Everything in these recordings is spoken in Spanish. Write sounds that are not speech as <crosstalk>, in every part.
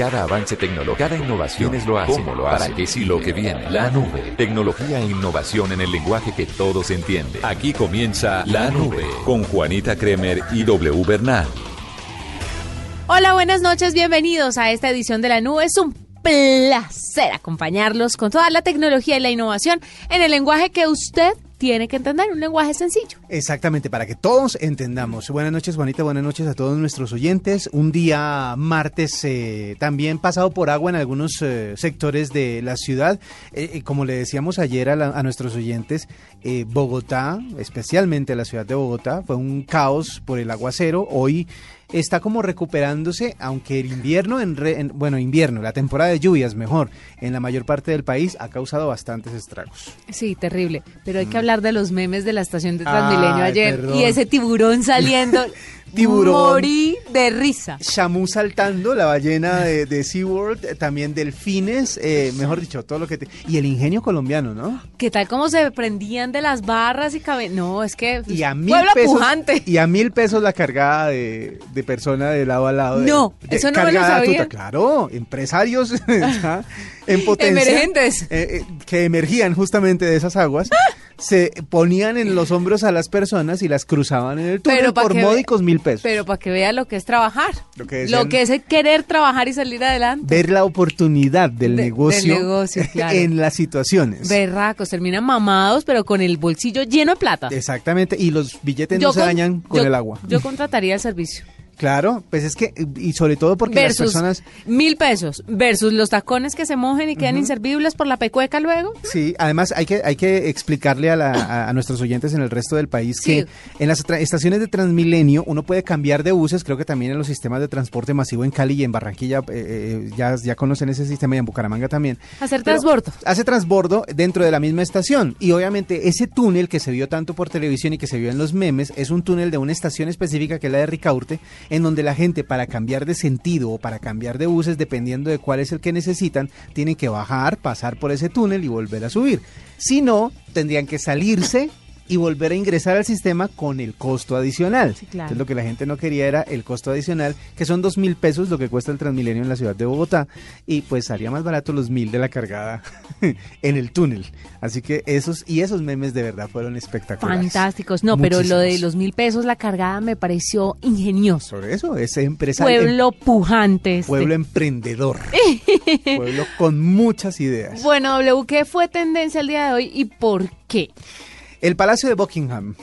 Cada avance tecnológico, cada innovación es lo hace, cómo lo hace, para qué sí lo que viene. La nube, tecnología e innovación en el lenguaje que todos entienden. Aquí comienza La Nube con Juanita Kremer y W Bernal. Hola, buenas noches, bienvenidos a esta edición de La Nube. Es un placer acompañarlos con toda la tecnología y la innovación en el lenguaje que usted tiene que entender, un lenguaje sencillo. Exactamente, para que todos entendamos. Buenas noches, Juanita, buenas noches a todos nuestros oyentes. Un día martes eh, también pasado por agua en algunos eh, sectores de la ciudad. Eh, como le decíamos ayer a, a nuestros oyentes, Bogotá, especialmente la ciudad de Bogotá, fue un caos por el aguacero. Hoy está como recuperándose, aunque el invierno, en, bueno, invierno, la temporada de lluvias mejor, en la mayor parte del país ha causado bastantes estragos. Sí, terrible. Pero hay que hablar de los memes de la estación de Transmilenio ayer y ese tiburón saliendo. <laughs> tiburón. Morí de risa. Shamu saltando, la ballena de, de SeaWorld, eh, también delfines, eh, mejor dicho, todo lo que... Y el ingenio colombiano, ¿no? ¿Qué tal cómo se prendían de las barras y cabe... No, es que... Y a mil pesos, pujante. Y a mil pesos la cargada de, de persona de lado a lado. no, eso no me lo sabía. claro, empresarios <laughs> en <laughs> potencia. Emergentes. Eh, que emergían justamente de esas aguas. <laughs> se ponían en los hombros a las personas y las cruzaban en el túnel por módicos mil pesos. Pero para que vea lo que es trabajar. Lo que, es querer trabajar y salir adelante. Ver la oportunidad del negocio, <laughs> en las situaciones. Berracos, terminan mamados, pero con el bolsillo lleno de plata. Exactamente, y los billetes no se dañan con el agua. Yo contrataría el servicio. Claro, pues es que, y sobre todo porque las personas... Mil pesos versus los tacones que se mojen y quedan inservibles por la pecueca luego. Sí, además hay que, hay que explicarle a, nuestros oyentes en el resto del país que en las estaciones de Transmilenio uno puede cambiar de buses, creo que también en los sistemas de transporte masivo en Cali y en Barranquilla eh, eh, ya, ya conocen ese sistema y en Bucaramanga también. Hacer transbordo. Hace transbordo dentro de la misma estación y obviamente ese túnel que se vio tanto por televisión y que se vio en los memes es un túnel de una estación específica que es la de Ricaurte en donde la gente para cambiar de sentido o para cambiar de buses, dependiendo de cuál es el que necesitan, tienen que bajar, pasar por ese túnel y volver a subir. Si no, tendrían que salirse y volver a ingresar al sistema con el costo adicional. Entonces lo que la gente no quería era el costo adicional, que son dos mil pesos lo que cuesta el Transmilenio en la ciudad de Bogotá, y pues haría más barato los mil de la cargada <laughs> en el túnel. Así que esos y esos memes de verdad fueron espectaculares. Fantásticos, no, pero lo de los mil pesos la cargada me pareció ingenioso. Por eso, ese empresa. Pueblo pujante. Este. Pueblo emprendedor. <laughs> pueblo con muchas ideas. Bueno, W, ¿qué fue tendencia el día de hoy y por qué? El Palacio de Buckingham.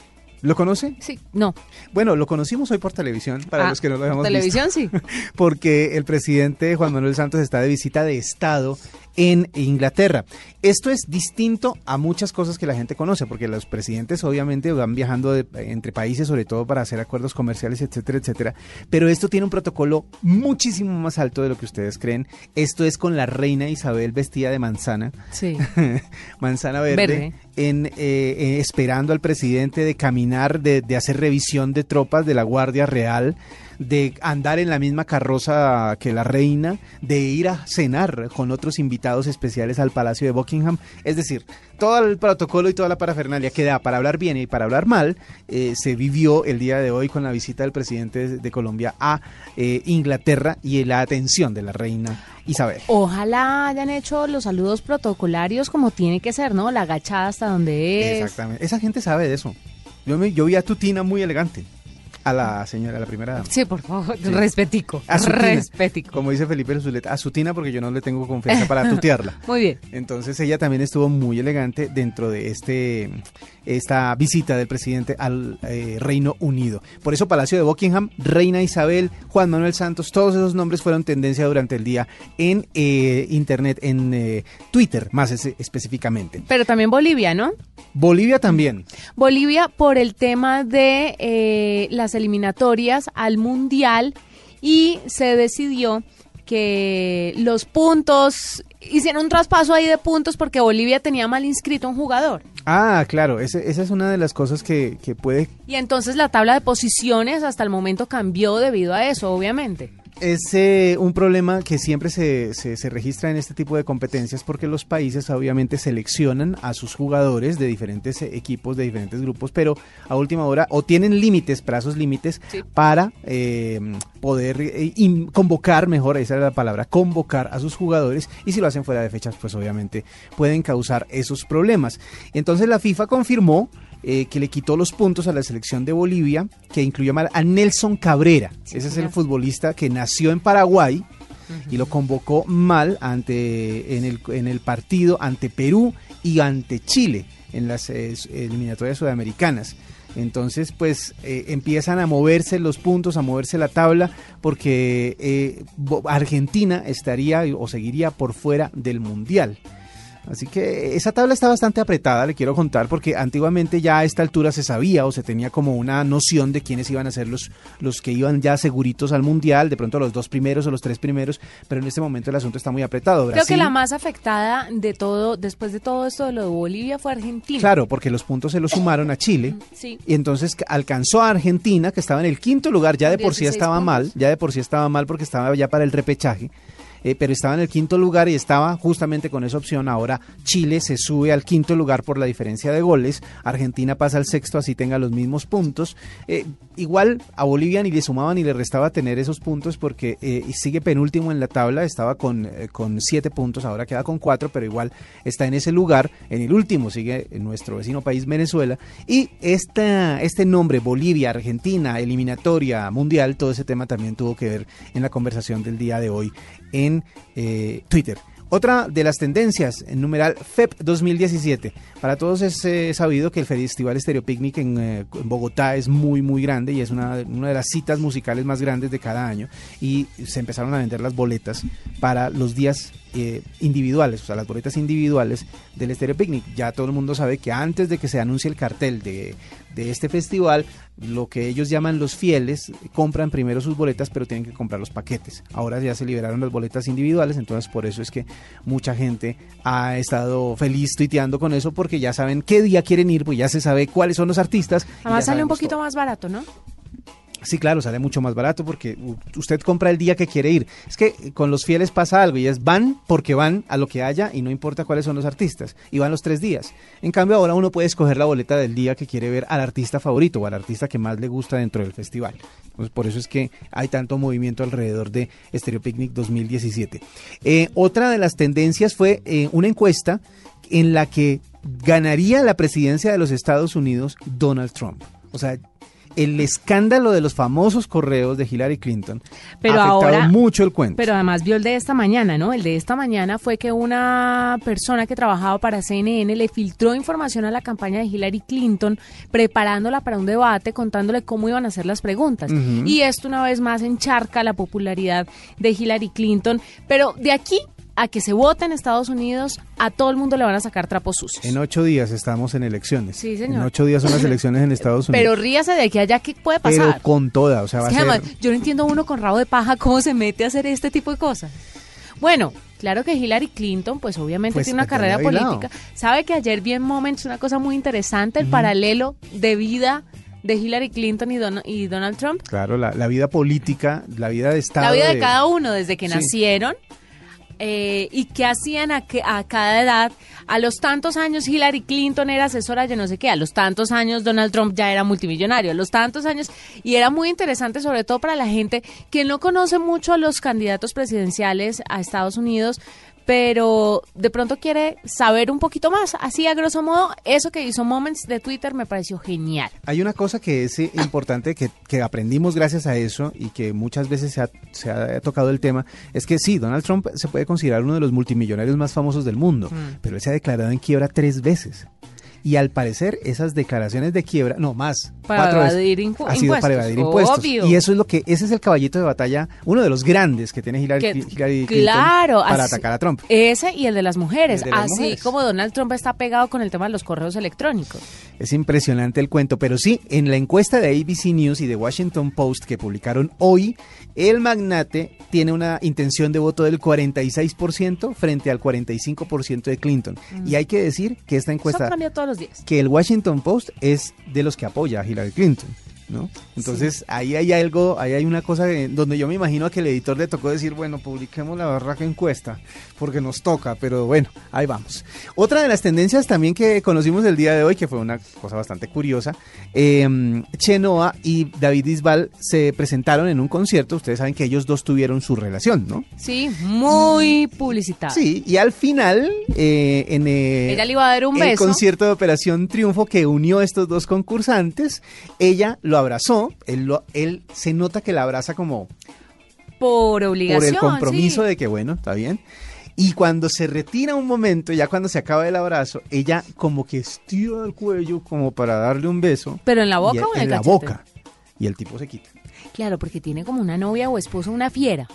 ¿Lo conoce? Sí, no. Bueno, lo conocimos hoy por televisión, para ah, los que no lo habíamos televisión, sí. <laughs> Porque el presidente Juan Manuel Santos está de visita de Estado en Inglaterra. Esto es distinto a muchas cosas que la gente conoce, porque los presidentes obviamente van viajando entre países, sobre todo para hacer acuerdos comerciales, etcétera, etcétera. Pero esto tiene un protocolo muchísimo más alto de lo que ustedes creen. Esto es con la reina Isabel vestida de manzana. Sí. <laughs> manzana verde. En, eh, eh, esperando al presidente de caminar, de, de hacer revisión de tropas de la Guardia Real de andar en la misma carroza que la reina, de ir a cenar con otros invitados especiales al Palacio de Buckingham. Es decir, todo el protocolo y toda la parafernalia que da para hablar bien y para hablar mal eh, se vivió el día de hoy con la visita del presidente de Colombia a eh, Inglaterra y la atención de la reina Isabel. Ojalá hayan hecho los saludos protocolarios como tiene que ser, ¿no? La agachada hasta donde es. Exactamente. Esa gente sabe de eso. Yo, me, yo vi a Tutina muy elegante a la señora, a la primera dama. Sí, por favor, respetico. Respetico. Como dice Felipe Zuleta, a su tina porque yo no le tengo confianza para <laughs> tutearla. muy bien. Entonces ella también estuvo muy elegante dentro de este esta visita del presidente al eh, Reino Unido. Por eso Palacio de Buckingham, Reina Isabel, Juan Manuel Santos, todos esos nombres fueron tendencia durante el día en eh, Internet, en eh, Twitter más específicamente. Pero también Bolivia, ¿no? Bolivia también. Bolivia por el tema de las eliminatorias al Mundial y se decidió que los puntos, hicieron un traspaso ahí de puntos porque Bolivia tenía mal inscrito a un jugador. Ah, claro, ese- esa es una de las cosas que, que puede Y entonces la tabla de posiciones hasta el momento cambió debido a eso, obviamente. Es eh, un problema que siempre se, se, se registra en este tipo de competencias porque los países obviamente seleccionan a sus jugadores de diferentes equipos, de diferentes grupos, pero a última hora o tienen límites, plazos límites Sí. para eh, poder eh, in- convocar, mejor, esa es la palabra, convocar a sus jugadores y si lo hacen fuera de fechas, pues obviamente pueden causar esos problemas. Entonces la FIFA confirmó eh, que le quitó los puntos a la selección de Bolivia, que incluyó mal a Nelson Cabrera. Sí, Ese es el futbolista que nació en Paraguay y lo convocó mal ante en el, en el partido ante Perú y ante Chile en las eh, eliminatorias sudamericanas. Entonces, pues eh, empiezan a moverse los puntos, a moverse la tabla, porque eh, Argentina estaría o seguiría por fuera del Mundial. Así que esa tabla está bastante apretada, le quiero contar, porque antiguamente ya a esta altura se sabía o se tenía como una noción de quiénes iban a ser los, los que iban ya seguritos al mundial, de pronto los dos primeros o los tres primeros, pero en este momento el asunto está muy apretado. Creo que la más afectada de todo, después de todo esto de lo de Bolivia, fue Argentina. Claro, porque los puntos se los sumaron a Chile. Sí. Y entonces alcanzó a Argentina, que estaba en el quinto lugar, ya de por sí 16 estaba puntos. mal, ya de por sí estaba mal porque estaba ya para el repechaje. Eh, pero estaba en el quinto lugar y estaba justamente con esa opción. Ahora Chile se sube al quinto lugar por la diferencia de goles. Argentina pasa al sexto, así tenga los mismos puntos. Eh, igual a Bolivia ni le sumaba ni le restaba tener esos puntos porque eh, sigue penúltimo en la tabla. Estaba con, con siete puntos, ahora queda con cuatro, pero igual está en ese lugar. En el último sigue nuestro vecino país Venezuela. Y esta, este nombre, Bolivia, Argentina, eliminatoria mundial, todo ese tema también tuvo que ver en la conversación del día de hoy en eh, Twitter. Otra de las tendencias, en numeral FEP 2017. Para todos es eh, sabido que el Festival Stereo Picnic en, eh, en Bogotá es muy, muy grande y es una, una de las citas musicales más grandes de cada año. Y se empezaron a vender las boletas para los días individuales, o sea, las boletas individuales del Stereo Picnic. Ya todo el mundo sabe que antes de que se anuncie el cartel de, de este festival, lo que ellos llaman los fieles compran primero sus boletas, pero tienen que comprar los paquetes. Ahora ya se liberaron las boletas individuales, entonces por eso es que mucha gente ha estado feliz tuiteando con eso, porque ya saben qué día quieren ir, pues ya se sabe cuáles son los artistas. Además sale un poquito todo. más barato, ¿no? Sí, claro, sale mucho más barato porque usted compra el día que quiere ir. Es que con los fieles pasa algo y es van porque van a lo que haya y no importa cuáles son los artistas. Y van los tres días. En cambio, ahora uno puede escoger la boleta del día que quiere ver al artista favorito o al artista que más le gusta dentro del festival. Por eso es que hay tanto movimiento alrededor de Stereo Picnic 2017. Eh, otra de las tendencias fue eh, una encuesta en la que ganaría la presidencia de los Estados Unidos Donald Trump. O sea, el escándalo de los famosos correos de Hillary Clinton Pero ha afectado ahora- mucho el cuento. Pero además vio el de esta mañana, ¿no? El de esta mañana fue que una persona que trabajaba para CNN le filtró información a la campaña de Hillary Clinton, preparándola para un debate, contándole cómo iban a hacer las preguntas. Y esto una vez más encharca la popularidad de Hillary Clinton. Pero de aquí a que se vote en Estados Unidos, a todo el mundo le van a sacar trapos sucios. en ocho días estamos en elecciones. Sí, señor. En ocho días son las elecciones en Estados <laughs> Unidos. Pero ríase de a allá, ¿qué puede Pero pasar? con toda, o sea, va Es a que ser... además, yo no entiendo uno con rabo de paja cómo se mete a hacer este tipo de cosas. Bueno, claro que Hillary Clinton, pues obviamente Pues, tiene una ya carrera política. Sabe que ayer vi en Moments una cosa muy interesante, el paralelo de vida de Hillary Clinton y, Don- y Donald Trump. Claro, la, la vida política, la vida de Estado. La vida de cada uno desde que Sí. nacieron. Eh, y qué hacían a, que- a cada edad. A los tantos años Hillary Clinton era asesora de no sé qué, a los tantos años Donald Trump ya era multimillonario, a los tantos años, y era muy interesante sobre todo para la gente que no conoce mucho a los candidatos presidenciales a Estados Unidos, pero de pronto quiere saber un poquito más. Así a grosso modo, eso que hizo Moments de Twitter me pareció genial. Hay una cosa que es eh, importante que, que aprendimos gracias a eso y que muchas veces se ha, se ha tocado el tema, es que sí, Donald Trump se puede considerar uno de los multimillonarios más famosos del mundo, pero él se ha declarado en quiebra tres veces. Y al parecer esas declaraciones de quiebra, no más, Para cuatro veces, evadir impu- ha sido para evadir impuestos. obvio. Y eso es lo que, ese es el caballito de batalla, uno de los grandes que tiene Hillary, Que- Hillary Clinton claro, para así- atacar a Trump. Ese y el de las mujeres, El de las así mujeres. como Donald Trump está pegado con el tema de los correos electrónicos. Es impresionante el cuento, pero sí, en la encuesta de ABC News y de Washington Post que publicaron hoy, el magnate tiene una intención de voto del 46% frente al 45% de Clinton. Y hay que decir que esta encuesta, que el Washington Post es de los que apoya a Hillary Clinton. ¿No? Entonces ahí hay algo, ahí hay una cosa donde yo me imagino que el editor le tocó decir, bueno, publiquemos la barraca encuesta, porque nos toca, pero bueno, ahí vamos. Otra de las tendencias también que conocimos el día de hoy, que fue una cosa bastante curiosa, eh, Chenoa y David Isbal se presentaron en un concierto, ustedes saben que ellos dos tuvieron su relación, ¿no? Sí, muy publicitado. Sí, y al final, eh, en Ella le iba a dar un el beso. concierto de Operación Triunfo que unió estos dos concursantes, ella lo abrazó, él, lo- él se nota que la abraza como Por por obligación. el compromiso sí. de que, bueno, está bien. Y cuando se retira un momento, ya cuando se acaba el abrazo, ella como que estira el cuello como para darle un beso. ¿Pero en la boca o en el la cachete? boca. Y el tipo se quita. Claro, porque tiene como una novia o esposa, una fiera.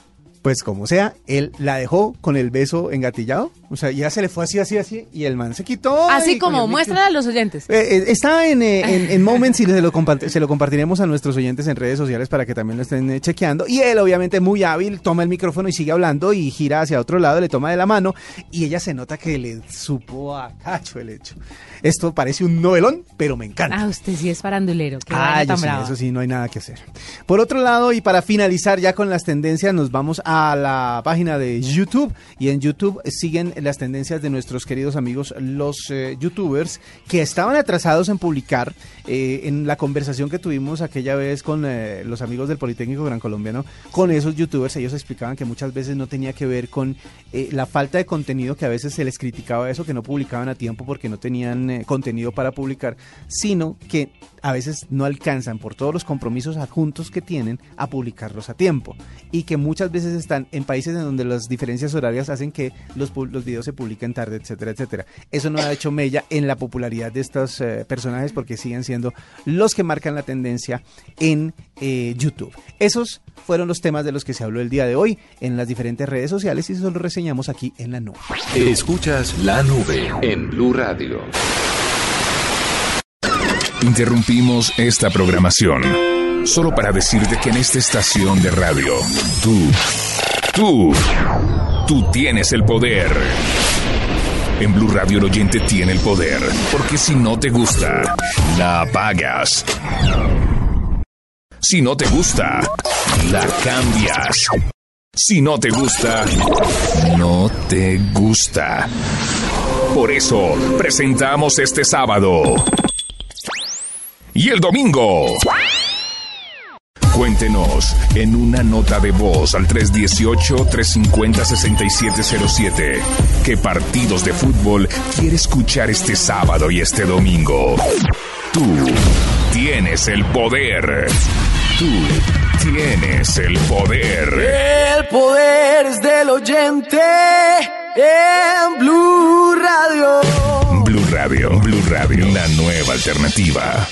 Pues como sea, él la dejó con el beso engatillado. O sea, ya se le fue así, así, así. Y el man se quitó. Así como muéstrala a los oyentes. Eh, eh, está en, eh, en, en <laughs> Moments y se lo, se lo compartiremos a nuestros oyentes en redes sociales para que también lo estén eh, chequeando. Y él, obviamente, muy hábil, toma el micrófono y sigue hablando y gira hacia otro lado, le toma de la mano y ella se nota que le supo a cacho el hecho. Esto parece un novelón, pero me encanta. Ah, usted sí es farandulero. Qué Ah, yo tan sí, brava. eso sí, no hay nada que hacer. Por otro lado, y para finalizar ya con las tendencias, nos vamos a la página de YouTube. Y en YouTube siguen las tendencias de nuestros queridos amigos, los eh, YouTubers, que estaban atrasados en publicar eh, en la conversación que tuvimos aquella vez con eh, los amigos del Politécnico Gran Colombiano, con esos YouTubers. Ellos explicaban que muchas veces no tenía que ver con eh, la falta de contenido, que a veces se les criticaba eso, que no publicaban a tiempo porque no tenían contenido para publicar, sino que a veces no alcanzan por todos los compromisos adjuntos que tienen a publicarlos a tiempo y que muchas veces están en países en donde las diferencias horarias hacen que los, los videos se publiquen tarde, etcétera, etcétera. Eso no ha hecho mella en la popularidad de estos eh, personajes porque siguen siendo los que marcan la tendencia en eh, YouTube. Esos fueron los temas de los que se habló el día de hoy en las diferentes redes sociales y eso lo reseñamos aquí en la nube. Escuchas la nube en Blue Radio. Interrumpimos esta programación solo para decirte que en esta estación de radio, tú, tú, tú tienes el poder. En Blue Radio el oyente tiene el poder, porque si no te gusta, la apagas. Si no te gusta, la cambias. Si no te gusta, no te gusta. Por eso, presentamos este sábado. Y el domingo. Cuéntenos en una nota de voz al 318-350-6707 qué partidos de fútbol quiere escuchar este sábado y este domingo. Tú tienes el poder. Tú tienes el poder. El poder es del oyente en Blue Radio. Blue Radio, Blue Radio, la nueva alternativa.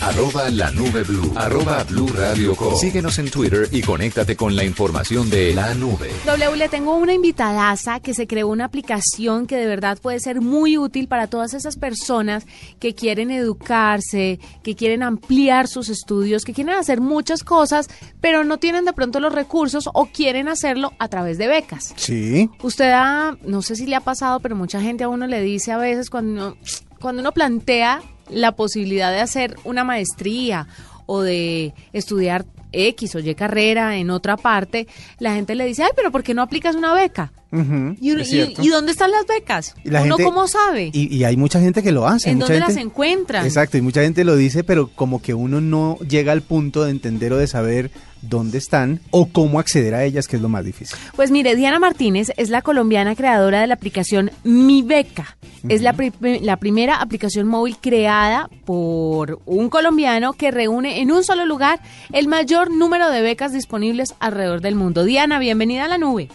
Arroba la nube blue. Arroba blue radio com. Síguenos en Twitter y conéctate con la información de la nube. W, le tengo una invitadaza que se creó una aplicación que de verdad puede ser muy útil para todas esas personas que quieren educarse, que quieren ampliar sus estudios, que quieren hacer muchas cosas, pero no tienen de pronto los recursos o quieren hacerlo a través de becas. Sí. Usted ha, no sé si le ha pasado, pero mucha gente a uno le dice a veces cuando uno, cuando uno plantea la posibilidad de hacer una maestría o de estudiar X o Y carrera en otra parte, la gente le dice, ay, pero ¿por qué no aplicas una beca? ¿Y, dónde están las becas? Y la ¿Uno gente- cómo sabe? Y, hay mucha gente que lo hace. ¿En mucha dónde las encuentran? Exacto, y mucha gente lo dice, pero como que uno no llega al punto de entender o de saber dónde están o cómo acceder a ellas, que es lo más difícil. Pues mire, Diana Martínez es la colombiana creadora de la aplicación Mi Beca. Es la, pri- la primera aplicación móvil creada por un colombiano que reúne en un solo lugar el mayor número de becas disponibles alrededor del mundo. Diana, bienvenida a la nube.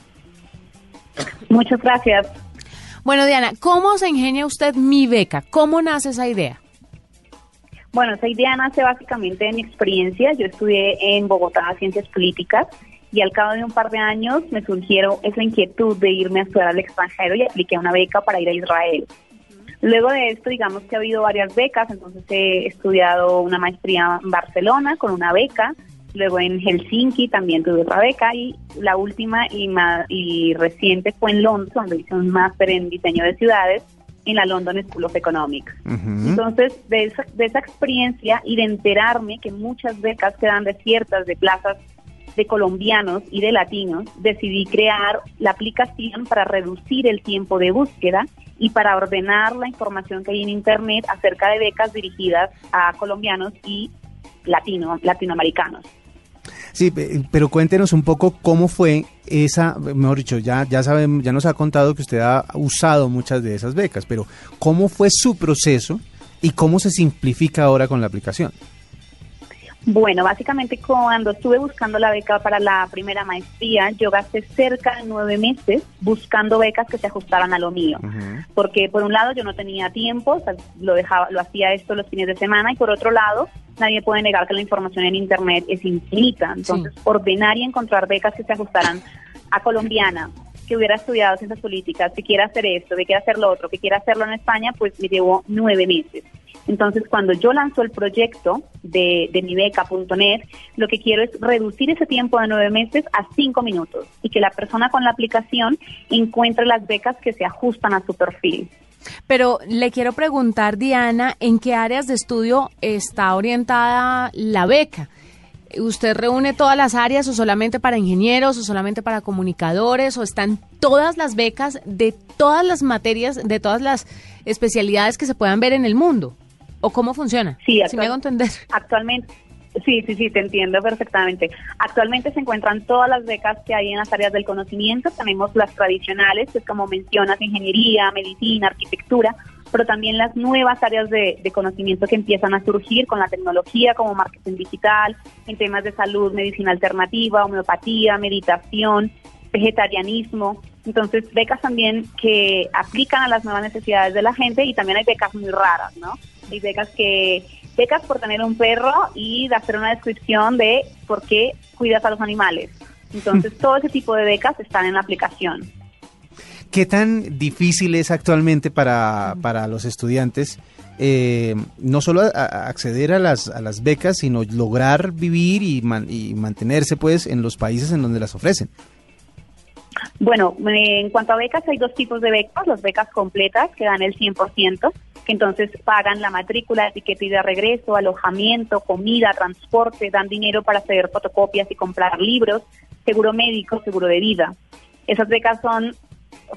Muchas gracias. Bueno, Diana, ¿cómo se ingenia usted Mi Beca? ¿Cómo nace esa idea? Bueno, esa idea nace básicamente de mi experiencia. Yo estudié en Bogotá Ciencias Políticas y al cabo de un par de años me surgieron esa inquietud de irme a estudiar al extranjero y apliqué una beca para ir a Israel. Luego de esto, digamos que ha habido varias becas, entonces he estudiado una maestría en Barcelona con una beca, luego en Helsinki también tuve otra beca y la última y, ma- y reciente fue en Londres, donde hice un máster en diseño de ciudades en la London School of Economics. Entonces, de esa, de esa experiencia y de enterarme que muchas becas quedan desiertas de plazas de colombianos y de latinos, decidí crear la aplicación para reducir el tiempo de búsqueda y para ordenar la información que hay en Internet acerca de becas dirigidas a colombianos y latino, latinoamericanos. Sí, pe- pero cuéntenos un poco cómo fue esa, mejor dicho, ya, ya sabemos, ya nos ha contado que usted ha usado muchas de esas becas, pero ¿cómo fue su proceso y cómo se simplifica ahora con la aplicación? Bueno, básicamente cuando estuve buscando la beca para la primera maestría, yo gasté cerca de nueve meses buscando becas que se ajustaran a lo mío. Porque por un lado yo no tenía tiempo, o sea, lo dejaba, lo hacía esto los fines de semana, y por otro lado nadie puede negar que la información en internet es infinita. Entonces, ordenar y encontrar becas que se ajustaran a colombiana, que hubiera estudiado ciencias políticas, que quiera hacer esto, que quiera hacer lo otro, que quiera hacerlo en España, pues me llevó nueve meses. Entonces, cuando yo lanzo el proyecto de, de mi beca.net, lo que quiero es reducir ese tiempo de nueve meses a cinco minutos y que la persona con la aplicación encuentre las becas que se ajustan a su perfil. Pero le quiero preguntar, Diana, ¿en qué áreas de estudio está orientada la beca? ¿Usted reúne todas las áreas o solamente para ingenieros o solamente para comunicadores o están todas las becas de todas las materias, de todas las especialidades que se puedan ver en el mundo? ¿O cómo funciona? Sí, si me hago entender. Actualmente, sí, sí, sí, te entiendo perfectamente. Actualmente se encuentran todas las becas que hay en las áreas del conocimiento. Tenemos las tradicionales, pues como mencionas, ingeniería, medicina, arquitectura, pero también las nuevas áreas de, de conocimiento que empiezan a surgir con la tecnología, como marketing digital, en temas de salud, medicina alternativa, homeopatía, meditación, vegetarianismo. Entonces, becas también que aplican a las nuevas necesidades de la gente y también hay becas muy raras, ¿no? Hay becas que becas por tener un perro y de hacer una descripción de por qué cuidas a los animales. Entonces, todo ese tipo de becas están en la aplicación. ¿Qué tan difícil es actualmente para, para los estudiantes eh, no solo a- a acceder a las, a las becas, sino lograr vivir y, man- y mantenerse pues en los países en donde las ofrecen? Bueno, en cuanto a becas, hay dos tipos de becas. Las becas completas, que dan el 100%, que entonces pagan la matrícula, etiqueta y de regreso, alojamiento, comida, transporte, dan dinero para hacer fotocopias y comprar libros, seguro médico, seguro de vida. Esas becas son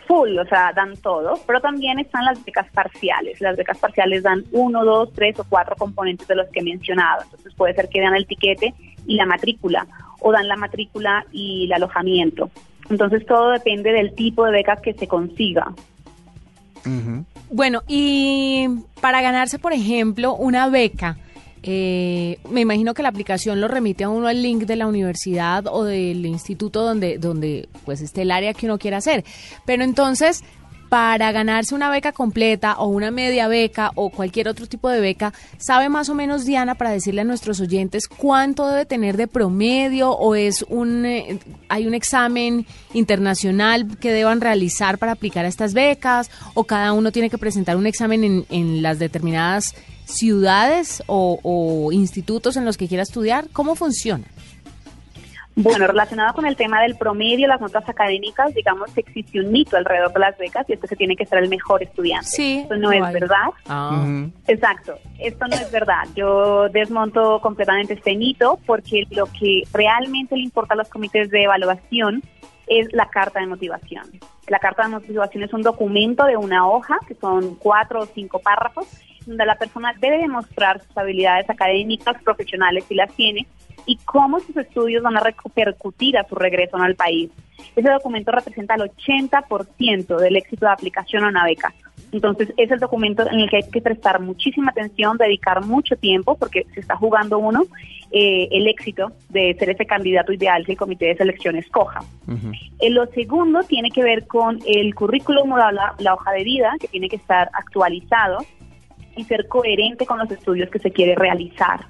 full, o sea, dan todo, pero también están las becas parciales. Las becas parciales dan uno, dos, tres o cuatro componentes de los que he mencionado. Entonces puede ser que dan el tiquete y la matrícula, o dan la matrícula y el alojamiento. Entonces todo depende del tipo de beca que se consiga. Bueno, y para ganarse, por ejemplo, una beca, eh, me imagino que la aplicación lo remite a uno al link de la universidad o del instituto donde, donde pues esté el área que uno quiera hacer. Pero entonces, para ganarse una beca completa o una media beca o cualquier otro tipo de beca, ¿sabe más o menos, Diana, para decirle a nuestros oyentes cuánto debe tener de promedio o es un, eh, hay un examen internacional que deban realizar para aplicar a estas becas o cada uno tiene que presentar un examen en, en las determinadas ciudades o, o institutos en los que quiera estudiar? ¿Cómo funciona? Bueno, relacionado con el tema del promedio, las notas académicas, digamos que existe un mito alrededor de las becas y es que se tiene que ser el mejor estudiante. Sí, Eso no es verdad. Ah. Exacto, esto no es verdad. Yo desmonto completamente este mito porque lo que realmente le importa a los comités de evaluación es la carta de motivación. La carta de motivación es un documento de una hoja, que son cuatro o cinco párrafos, donde la persona debe demostrar sus habilidades académicas, profesionales, si las tiene, y cómo sus estudios van a repercutir a su regreso al país. Ese documento representa el 80% del éxito de aplicación a una beca. Entonces, es el documento en el que hay que prestar muchísima atención, dedicar mucho tiempo, porque se está jugando uno eh, el éxito de ser ese candidato ideal que el comité de selección escoja. Eh, lo segundo tiene que ver con el currículum o la, la hoja de vida, que tiene que estar actualizado y ser coherente con los estudios que se quiere realizar.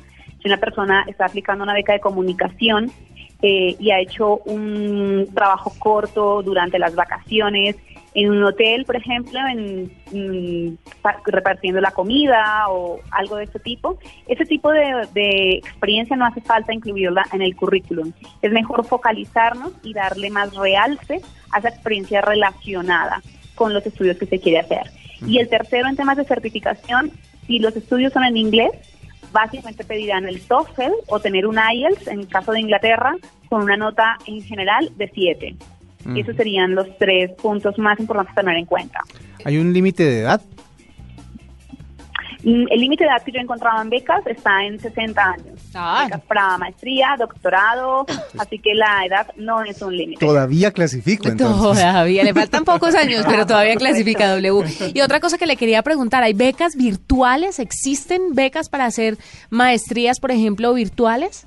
Si una persona está aplicando una beca de comunicación eh, y ha hecho un trabajo corto durante las vacaciones en un hotel, por ejemplo, en, mm, pa- repartiendo la comida o algo de ese tipo. Ese tipo de, de experiencia no hace falta incluirla en el currículum. Es mejor focalizarnos y darle más realce a esa experiencia relacionada con los estudios que se quiere hacer. Y el tercero, en temas de certificación, si los estudios son en inglés, básicamente pedirán el TOEFL o tener un IELTS, en el caso de Inglaterra, con una nota en general de 7. Y esos serían los tres puntos más importantes a tener en cuenta. ¿Hay un límite de edad? Mm, El límite de edad que yo he encontrado en becas está en 60 años. Ah. Becas para maestría, doctorado, <coughs> así que la edad no es un límite. Todavía clasifico, entonces. Todavía, le faltan <laughs> pocos años, pero todavía clasifica W. Y otra cosa que le quería preguntar, ¿hay becas virtuales? ¿Existen becas para hacer maestrías, por ejemplo, virtuales?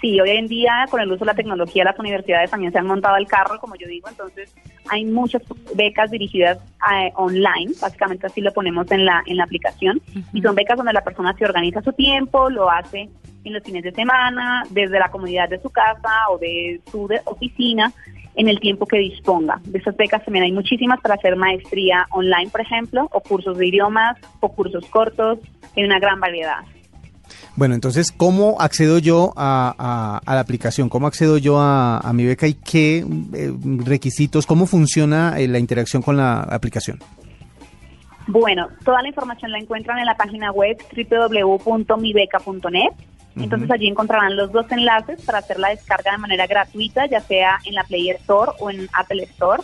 Sí, hoy en día con el uso de la tecnología las universidades también se han montado al carro, como yo digo, entonces hay muchas becas dirigidas a- online, básicamente así lo ponemos en la, en la aplicación, y son becas donde la persona se organiza su tiempo, lo hace en los fines de semana, desde la comodidad de su casa o de su de- oficina, en el tiempo que disponga. De esas becas también hay muchísimas para hacer maestría online, por ejemplo, o cursos de idiomas, o cursos cortos, hay una gran variedad. Bueno, entonces, ¿cómo accedo yo a, a- a la aplicación? ¿Cómo accedo yo a, a mi beca y qué eh, requisitos? ¿Cómo funciona eh, la interacción con la aplicación? Bueno, toda la información la encuentran en la página web www.mibeca.net. Entonces allí encontrarán los dos enlaces para hacer la descarga de manera gratuita, ya sea en la Play Store o en Apple Store.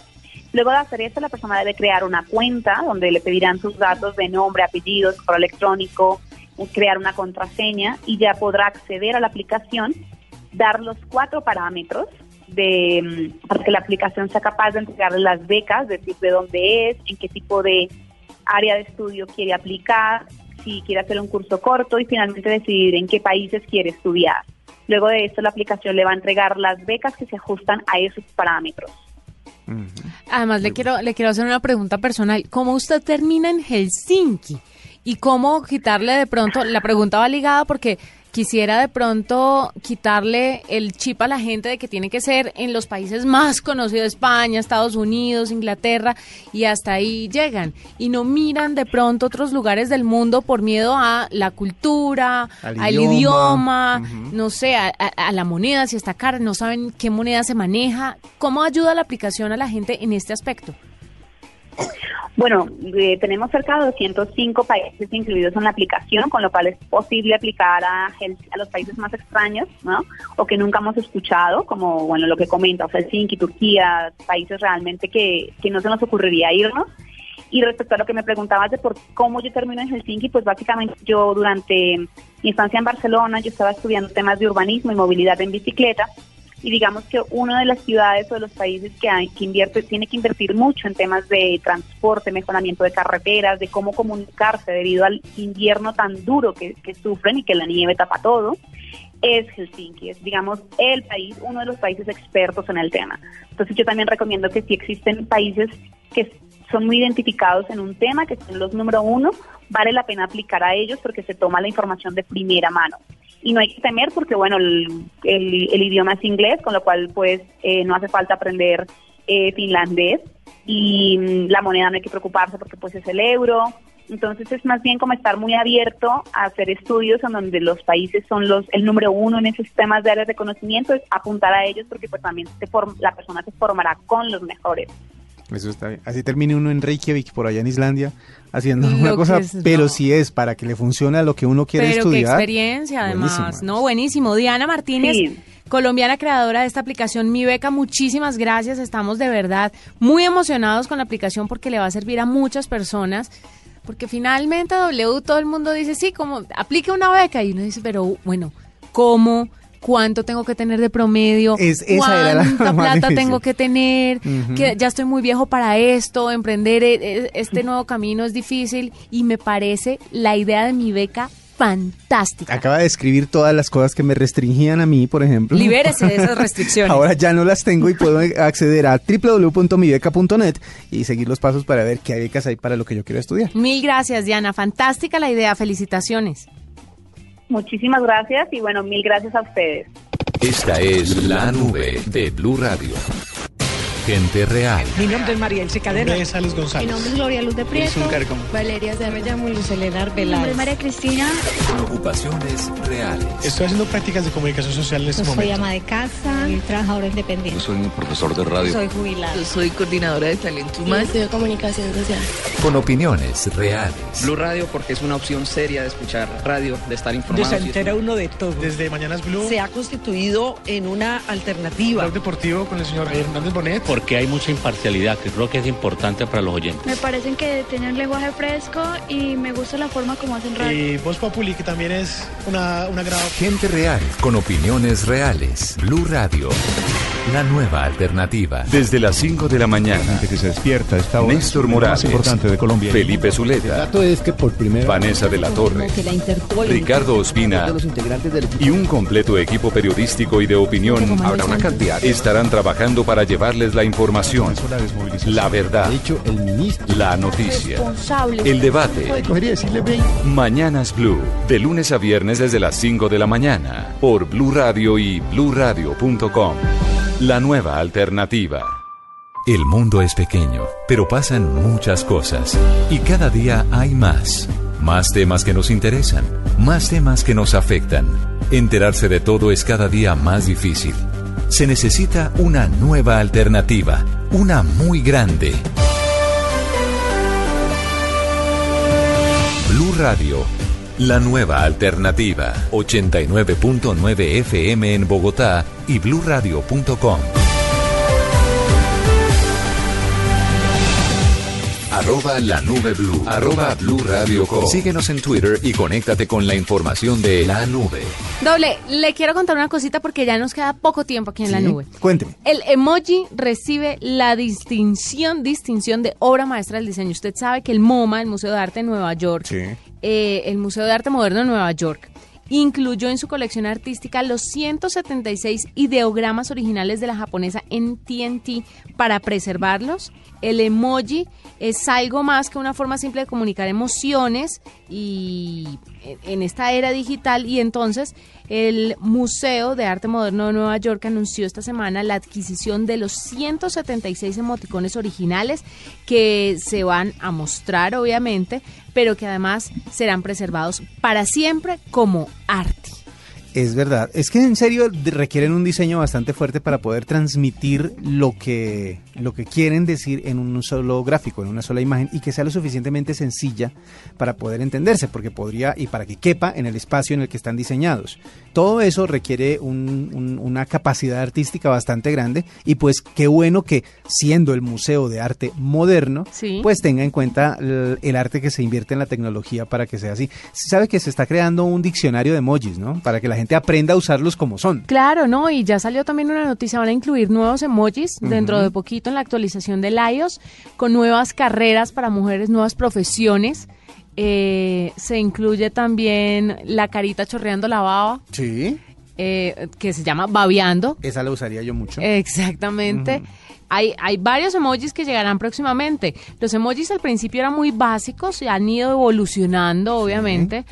Luego de hacer esto, la persona debe crear una cuenta donde le pedirán sus datos de nombre, apellidos, correo electrónico, crear una contraseña y ya podrá acceder a la aplicación, dar los cuatro parámetros de mm, para que la aplicación sea capaz de entregarle las becas, decir de dónde es, en qué tipo de área de estudio quiere aplicar, si quiere hacer un curso corto y finalmente decidir en qué países quiere estudiar. Luego de esto, la aplicación le va a entregar las becas que se ajustan a esos parámetros. Además, le quiero, le quiero hacer una pregunta personal. ¿Cómo usted termina en Helsinki? ¿Y cómo quitarle de pronto? La pregunta va ligada porque quisiera de pronto quitarle el chip a la gente de que tiene que ser en los países más conocidos, España, Estados Unidos, Inglaterra, y hasta ahí llegan. Y no miran de pronto otros lugares del mundo por miedo a la cultura, Al al, idioma. idioma, no sé, a, a- a la moneda, si está cara, no saben qué moneda se maneja. ¿Cómo ayuda la aplicación a la gente en este aspecto? Bueno, eh, tenemos cerca de 205 países incluidos en la aplicación, con lo cual es posible aplicar a, a los países más extraños, ¿no? O que nunca hemos escuchado, como, bueno, lo que comenta, Helsinki, Turquía, países realmente que, que no se nos ocurriría irnos. Y respecto a lo que me preguntabas de por cómo yo termino en Helsinki, pues básicamente yo durante mi estancia en Barcelona, yo estaba estudiando temas de urbanismo y movilidad en bicicleta, y digamos que una de las ciudades o de los países que, invierte, tiene que invertir mucho en temas de transporte, mejoramiento de carreteras, de cómo comunicarse debido al invierno tan duro que, que sufren y que la nieve tapa todo, es Helsinki, es digamos el país, uno de los países expertos en el tema. Entonces yo también recomiendo que si existen países que son muy identificados en un tema, que son los número uno, vale la pena aplicar a ellos porque se toma la información de primera mano. Y no hay que temer porque bueno el, el- el idioma es inglés con lo cual pues eh, no hace falta aprender eh, finlandés. Y mm, la moneda no hay que preocuparse porque pues es el euro. Entonces es más bien como estar muy abierto a hacer estudios en donde los países son los el número uno en esos temas de áreas de conocimiento es apuntar a ellos porque pues también se form- la persona se formará con los mejores Eso está bien. Así termine uno en Reykjavik, por allá en Islandia, haciendo Lo una cosa, es- pero no. si es para que le funcione a lo que uno quiere Pero qué estudiar. experiencia, además. buenísimo. No, buenísimo. Diana Martínez, Sí. colombiana creadora de esta aplicación Mi Beca, muchísimas gracias. Estamos de verdad muy emocionados con la aplicación porque le va a servir a muchas personas. Porque finalmente W todo el mundo dice, sí, como aplique una beca. Y uno dice, pero bueno, ¿cómo? ¿Cuánto tengo que tener de promedio? Es- esa era la ¿Cuánta <laughs> plata tengo que tener? Que ya estoy muy viejo para esto, emprender eh, eh, este nuevo camino es difícil y me parece la idea de mi beca fantástica. Acaba de escribir todas las cosas que me restringían a mí, por ejemplo. Libérese de esas <laughs> restricciones. Ahora ya no las tengo y puedo acceder a www.mibeca.net y seguir los pasos para ver qué becas hay para lo que yo quiero estudiar. Mil gracias, Diana. Fantástica la idea. Felicitaciones. Muchísimas gracias y bueno mil gracias a ustedes Esta es la nube de Blue Radio. Gente real. Mi nombre es María Elce Cadena. es Alex González. Mi nombre es Gloria Luz de Prieto. Valeria se me llamo Luz Elena Mi nombre es María Cristina. Ocupaciones reales. Estoy haciendo prácticas de comunicación social en este Yo soy momento. ama de casa y trabajadora independiente. soy un profesor de radio. Soy jubilada. Yo soy coordinadora de talento humano. de comunicación social. Con opiniones reales. Blue Radio porque es una opción seria de escuchar radio, de estar informado. Se entera uno de todo. Desde Mañanas Blue, Se ha constituido en una alternativa. Blog Deportivo con el señor Hernández Bonet. Porque hay mucha imparcialidad que creo que es importante para los oyentes. Me parecen que tienen lenguaje fresco y me gusta la forma como hacen radio. Y Voz Populi, que también es una, una grado. Gente real. Con opiniones reales. Blue Radio. La nueva alternativa. Desde las 5 de la mañana. que se despierta esta hora. Néstor Lo más Morales. importante de Colombia. Felipe Zuleta. dato es que por primera Vanessa de la Torre. Que la Interpol. Ricardo Ospina. los integrantes del Y un completo equipo periodístico y de opinión. Habrá una cantidad. Estarán trabajando para llevarles la información. La verdad. La noticia. El debate. Cogería decirle 20. Mañanas Blue, de lunes a viernes desde las 5 de la mañana, por Blue Radio y bluradio.com. La nueva alternativa. El mundo es pequeño, pero pasan muchas cosas. Y cada día hay más. Más temas que nos interesan, más temas que nos afectan. Enterarse de todo es cada día más difícil. Se necesita una nueva alternativa, una muy grande. Blue Radio, la nueva alternativa. 89.9 FM en Bogotá y bluradio.com. Arroba la nube blue. Arroba blue radio com. Síguenos en Twitter y conéctate con la información de la nube. Doble, le quiero contar una cosita porque ya nos queda poco tiempo aquí en la nube. Cuénteme. El emoji recibe la distinción, distinción de obra maestra del diseño. Usted sabe que el MoMA, el Museo de Arte de Nueva York, eh, el Museo de Arte Moderno de Nueva York, incluyó en su colección artística los 176 ideogramas originales de la japonesa en TNT para preservarlos. El emoji es algo más que una forma simple de comunicar emociones y en- esta era digital y entonces el Museo de Arte Moderno de Nueva York anunció esta semana la adquisición de los 176 emoticones originales que se van a mostrar obviamente, pero que además serán preservados para siempre como arte. Es verdad. Es que en serio requieren un diseño bastante fuerte para poder transmitir lo que, lo que quieren decir en un solo gráfico, en una sola imagen, y que sea lo suficientemente sencilla para poder entenderse, porque podría, y para que quepa en el espacio en el que están diseñados. Todo eso requiere un- un- una capacidad artística bastante grande, y pues qué bueno que siendo el Museo de Arte Moderno, Sí. pues tenga en cuenta el, el arte que se invierte en la tecnología para que sea así. Se sabe que se está creando un diccionario de emojis, ¿no? Para que la gente aprenda a usarlos como son. Claro, ¿no? Y ya salió también una noticia, van a incluir nuevos emojis dentro de poquito en la actualización de iOS, con nuevas carreras para mujeres, nuevas profesiones. Eh, se incluye también la carita chorreando la baba, Sí. eh, que se llama babeando. Esa la usaría yo mucho. Exactamente. Hay, hay varios emojis que llegarán próximamente. Los emojis al principio eran muy básicos y han ido evolucionando, obviamente,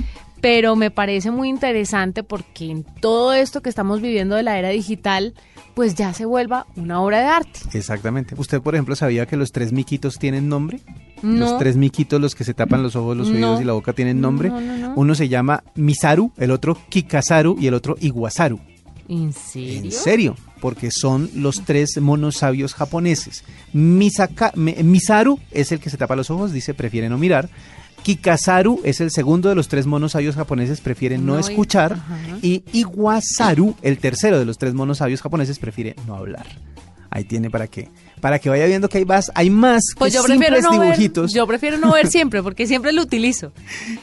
pero me parece muy interesante porque en todo esto que estamos viviendo de la era digital, pues ya se vuelva una obra de arte. Exactamente. ¿Usted, por ejemplo, sabía que los tres miquitos tienen nombre? No. Los tres miquitos, los que se tapan los ojos, los No. oídos y la boca, tienen nombre. No, no, no. Uno se llama Misaru, el otro Kikasaru y el otro Iguasaru. ¿En serio? En serio, porque son los tres monos sabios japoneses. Misaka- Misaru es el que se tapa los ojos, dice prefiere no mirar. Kikasaru es el segundo de los tres monos sabios japoneses, prefiere no, escuchar. Y Iguasaru, el tercero de los tres monos sabios japoneses, prefiere no hablar. Ahí tiene para que para que vaya viendo que hay más, hay más Pues que yo prefiero, simples no ver, dibujitos. yo prefiero no ver siempre, porque siempre lo utilizo.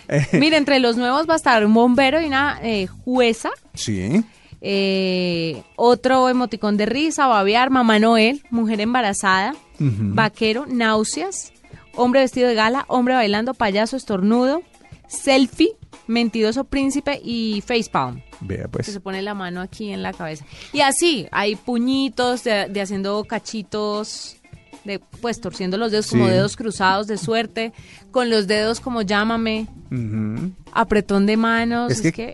<laughs> Mire, entre los nuevos va a estar un bombero y una eh, jueza. Sí. Eh, otro emoticón de risa, babear, mamá Noel, mujer embarazada, vaquero, náuseas, hombre vestido de gala, hombre bailando, payaso, estornudo, selfie, mentiroso príncipe y facepalm. Vea Que pues. se pone la mano aquí en la cabeza. Y así, hay puñitos de, de haciendo cachitos, de pues torciendo los dedos como dedos cruzados de suerte, con los dedos como llámame, apretón de manos. Es Es que- que,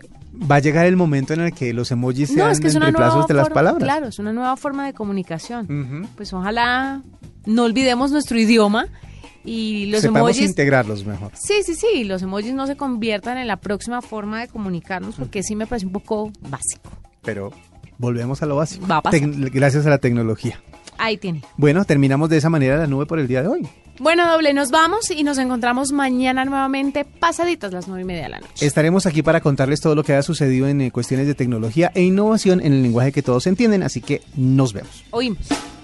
va a llegar el momento en el que los emojis No, sean es que es de las palabras. Claro, es una nueva forma de comunicación. Pues ojalá no olvidemos nuestro idioma y los Sepamos emojis integrarlos mejor. Sí, sí, sí, los emojis no se conviertan en la próxima forma de comunicarnos porque sí me parece un poco básico. Pero volvemos a lo básico. Va a pasar. Gracias a la tecnología. Ahí tiene. Bueno, terminamos de esa manera la nube por el día de hoy. Bueno, doble, nos vamos y nos encontramos mañana nuevamente pasaditas las nueve y media de la noche. Estaremos aquí para contarles todo lo que ha sucedido en eh, cuestiones de tecnología e innovación en el lenguaje que todos entienden, así que nos vemos. Oímos.